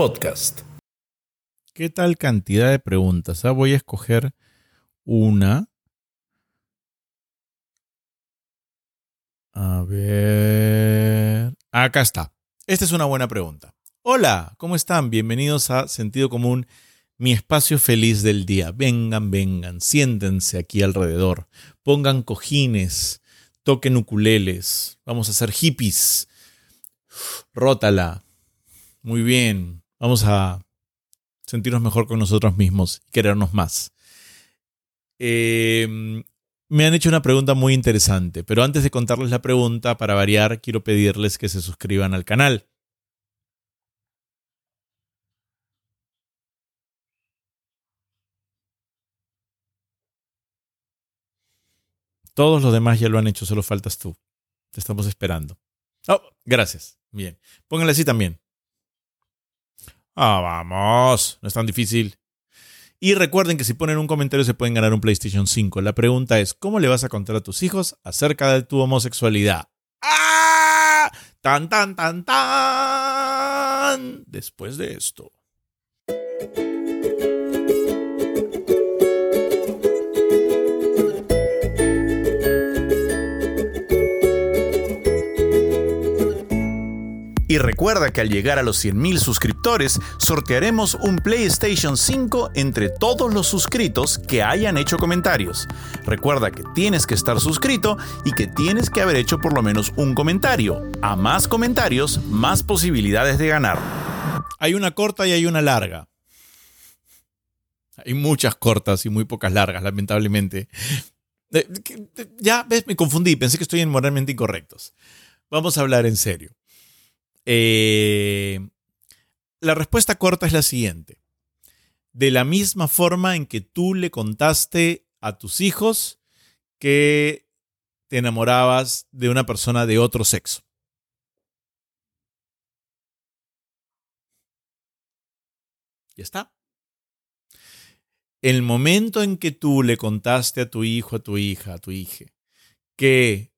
podcast. ¿Qué tal cantidad de preguntas? Ah, voy a escoger una. A ver. Acá está. Esta es una buena pregunta. Hola, ¿cómo están? Bienvenidos a Sentido Común, mi espacio feliz del día. Vengan, vengan, siéntense aquí alrededor. Pongan cojines, toquen ukuleles. Vamos a hacer hippies. Rótala. Muy bien. Vamos a sentirnos mejor con nosotros mismos y querernos más. Em, me han hecho una pregunta muy interesante, pero antes de contarles la pregunta, para variar, quiero pedirles que se suscriban al canal. Todos los demás ya lo han hecho, solo faltas tú. Te estamos esperando. Oh, gracias. Bien. Pónganle así también. Ah, vamos. No es tan difícil. Y recuerden que si ponen un comentario se pueden ganar un PlayStation 5. La pregunta es, ¿cómo le vas a contar a tus hijos acerca de tu homosexualidad? ¡Ah! ¡Tan, tan, tan, tan! Después de esto. Y recuerda que al llegar a los 100.000 suscriptores, sortearemos un PlayStation 5 entre todos los suscritos que hayan hecho comentarios. Recuerda que tienes que estar suscrito y que tienes que haber hecho por lo menos un comentario. A más comentarios, más posibilidades de ganar. Hay una corta y hay una larga. Hay muchas cortas y muy pocas largas, lamentablemente. Eh, ya ves, me confundí, pensé que estoy en moralmente incorrectos. Vamos a hablar en serio. Eh, la respuesta corta es la siguiente. De la misma forma en que tú le contaste a tus hijos que te enamorabas de una persona de otro sexo. Ya está. El momento en que tú le contaste a tu hijo, a tu hija, a tu hija, que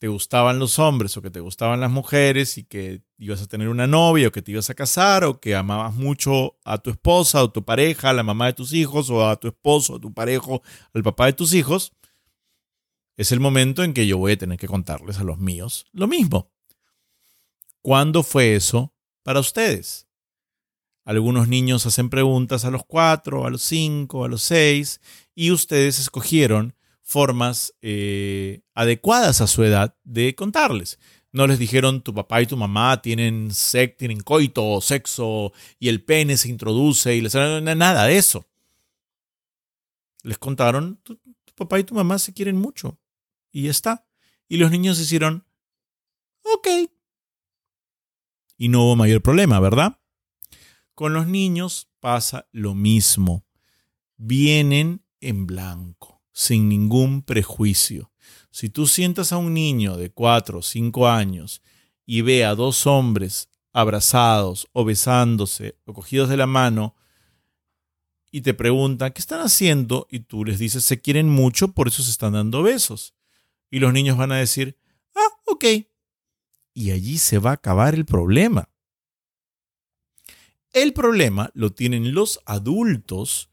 te gustaban los hombres o que te gustaban las mujeres y que ibas a tener una novia o que te ibas a casar o que amabas mucho a tu esposa o tu pareja, a la mamá de tus hijos o a tu esposo, a tu parejo, al papá de tus hijos, es el momento en que yo voy a tener que contarles a los míos lo mismo. ¿Cuándo fue eso para ustedes? Algunos niños hacen preguntas a los cuatro, a los cinco, a los seis, y ustedes escogieron formas eh, adecuadas a su edad de contarles. No les dijeron tu papá y tu mamá tienen, tienen coito o sexo y el pene se introduce y les nada de eso. Les contaron tu, tu papá y tu mamá se quieren mucho y ya está. Y los niños hicieron ok. Y no hubo mayor problema, ¿verdad? Con los niños pasa lo mismo. Vienen en blanco sin ningún prejuicio. Si tú sientas a un niño de cuatro o cinco años y ve a dos hombres abrazados o besándose o cogidos de la mano y te preguntan qué están haciendo y tú les dices se quieren mucho, por eso se están dando besos. Y los niños van a decir, ah, ok. Y allí se va a acabar el problema. El problema lo tienen los adultos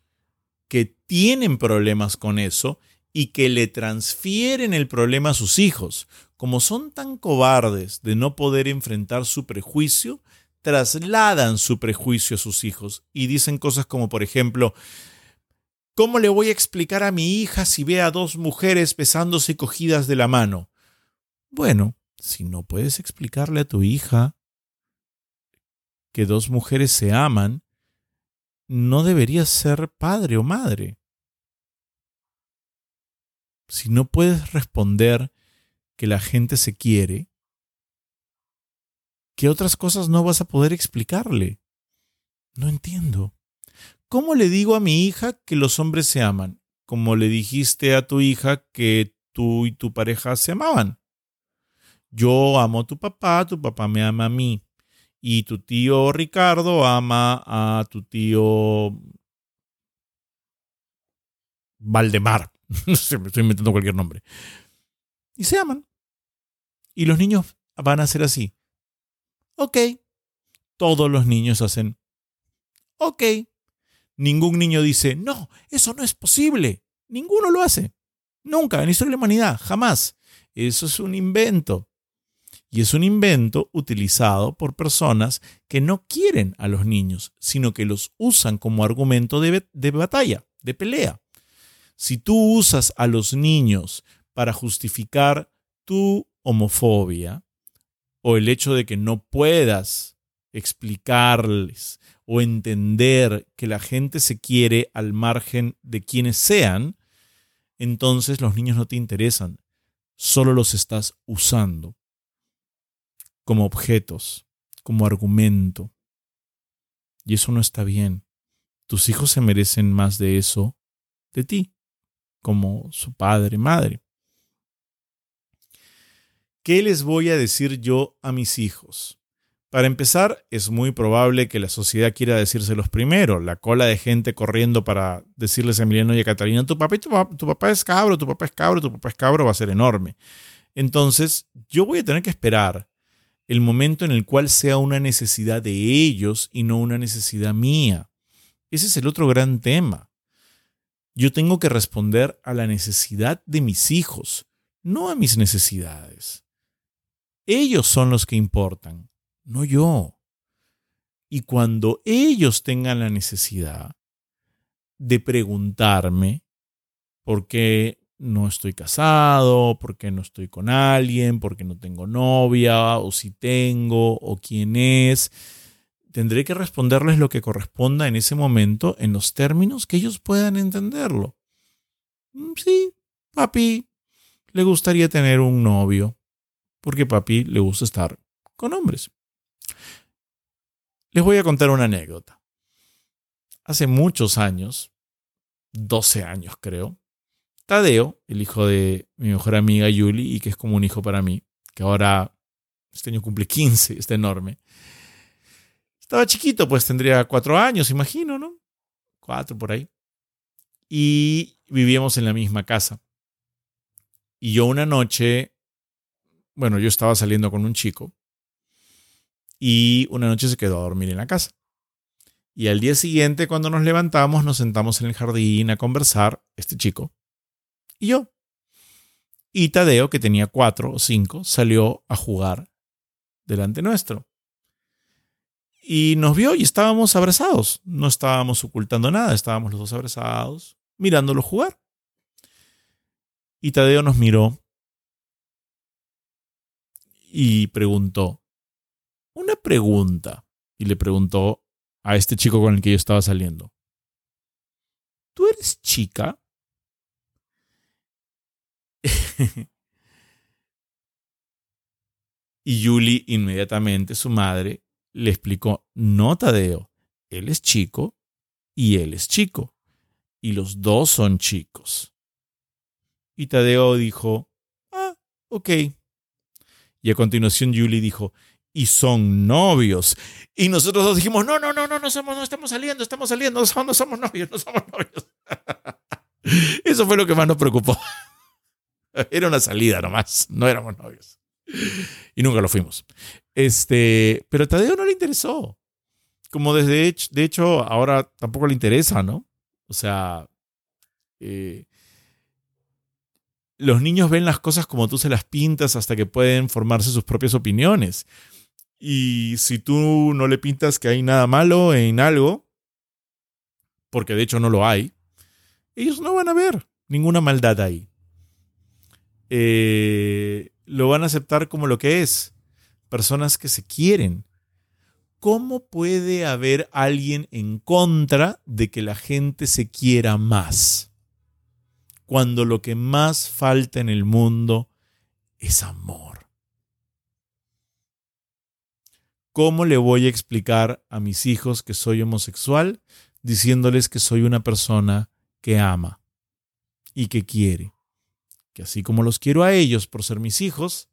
tienen problemas con eso y que le transfieren el problema a sus hijos. Como son tan cobardes de no poder enfrentar su prejuicio, trasladan su prejuicio a sus hijos y dicen cosas como, por ejemplo, ¿cómo le voy a explicar a mi hija si ve a dos mujeres besándose cogidas de la mano? Bueno, si no puedes explicarle a tu hija que dos mujeres se aman, no deberías ser padre o madre. Si no puedes responder que la gente se quiere, ¿qué otras cosas no vas a poder explicarle? No entiendo. ¿Cómo le digo a mi hija que los hombres se aman? Como le dijiste a tu hija que tú y tu pareja se amaban. Yo amo a tu papá, tu papá me ama a mí y tu tío Ricardo ama a tu tío Valdemar. Estoy inventando cualquier nombre. Y se aman. Y los niños van a ser así. Ok. todos los niños hacen, ok. Ningún niño dice, no, eso no es posible. Ninguno lo hace. Nunca, en la historia de la humanidad, jamás. Eso es un invento. Y es un invento utilizado por personas que no quieren a los niños, sino que los usan como argumento de, de batalla, de pelea. Si tú usas a los niños para justificar tu homofobia o el hecho de que no puedas explicarles o entender que la gente se quiere al margen de quienes sean, entonces los niños no te interesan, solo los estás usando como objetos, como argumento. Y eso no está bien. Tus hijos se merecen más de eso de ti, como su padre, madre. ¿Qué les voy a decir yo a mis hijos? Para empezar, es muy probable que la sociedad quiera decírselos primero. La cola de gente corriendo para decirles a Emiliano y a Catalina, tu papá, tu, papá, tu papá es cabro, tu papá es cabro, tu papá es cabro, va a ser enorme. Entonces, yo voy a tener que esperar el momento en el cual sea una necesidad de ellos y no una necesidad mía. Ese es el otro gran tema. Yo tengo que responder a la necesidad de mis hijos, no a mis necesidades. Ellos son los que importan no yo. Y cuando ellos tengan la necesidad de preguntarme por qué no estoy casado, por qué no estoy con alguien, por qué no tengo novia, o si tengo, o quién es, tendré que responderles lo que corresponda en ese momento en los términos que ellos puedan entenderlo. Mm, sí, papi le gustaría tener un novio, porque papi le gusta estar con hombres. Les voy a contar una anécdota. Hace muchos años, 12 años creo, Tadeo, el hijo de mi mejor amiga Yuli, y que es como un hijo para mí, que ahora este año cumple 15, está enorme. Estaba chiquito, pues tendría cuatro años, imagino, ¿no? Cuatro por ahí. Y vivíamos en la misma casa. Y yo una noche, bueno, yo estaba saliendo con un chico y una noche se quedó a dormir en la casa. Y al día siguiente, cuando nos levantamos, nos sentamos en el jardín a conversar, este chico y yo. Y Tadeo, que tenía cuatro o cinco, salió a jugar delante nuestro. Y nos vio y estábamos abrazados. No estábamos ocultando nada, estábamos los dos abrazados, mirándolo jugar. Y Tadeo nos miró y preguntó, una pregunta. Y le preguntó a este chico con el que yo estaba saliendo. ¿Tú eres chica? y Julie inmediatamente, su madre, le explicó, no, Tadeo, él es chico y él es chico. Y los dos son chicos. Y Tadeo dijo, ah, ok. Y a continuación Julie dijo, y son novios. Y nosotros dos dijimos, no, no, no, no, no somos, no estamos saliendo, estamos saliendo, no somos, no somos novios, no somos novios. Eso fue lo que más nos preocupó. Era una salida nomás, no éramos novios. Y nunca lo fuimos. Este, pero a Tadeo no le interesó. Como desde de hecho, ahora tampoco le interesa, ¿no? O sea, eh, los niños ven las cosas como tú se las pintas hasta que pueden formarse sus propias opiniones. Y si tú no le pintas que hay nada malo en algo, porque de hecho no lo hay, ellos no van a ver ninguna maldad ahí. Eh, lo van a aceptar como lo que es. Personas que se quieren. ¿Cómo puede haber alguien en contra de que la gente se quiera más? Cuando lo que más falta en el mundo es amor. ¿Cómo le voy a explicar a mis hijos que soy homosexual diciéndoles que soy una persona que ama y que quiere? Que así como los quiero a ellos por ser mis hijos,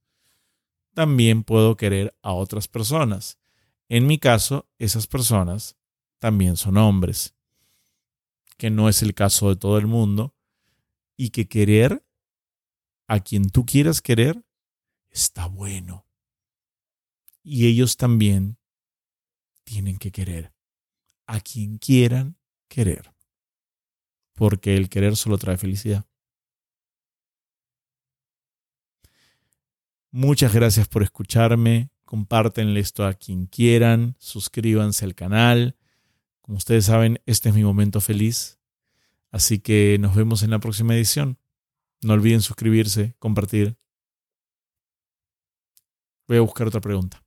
también puedo querer a otras personas. En mi caso, esas personas también son hombres, que no es el caso de todo el mundo, y que querer a quien tú quieras querer está bueno y ellos también tienen que querer a quien quieran querer. Porque el querer solo trae felicidad. Muchas gracias por escucharme. Compártenle esto a quien quieran. Suscríbanse al canal. Como ustedes saben, este es mi momento feliz. Así que nos vemos en la próxima edición. No olviden suscribirse, compartir. Voy a buscar otra pregunta.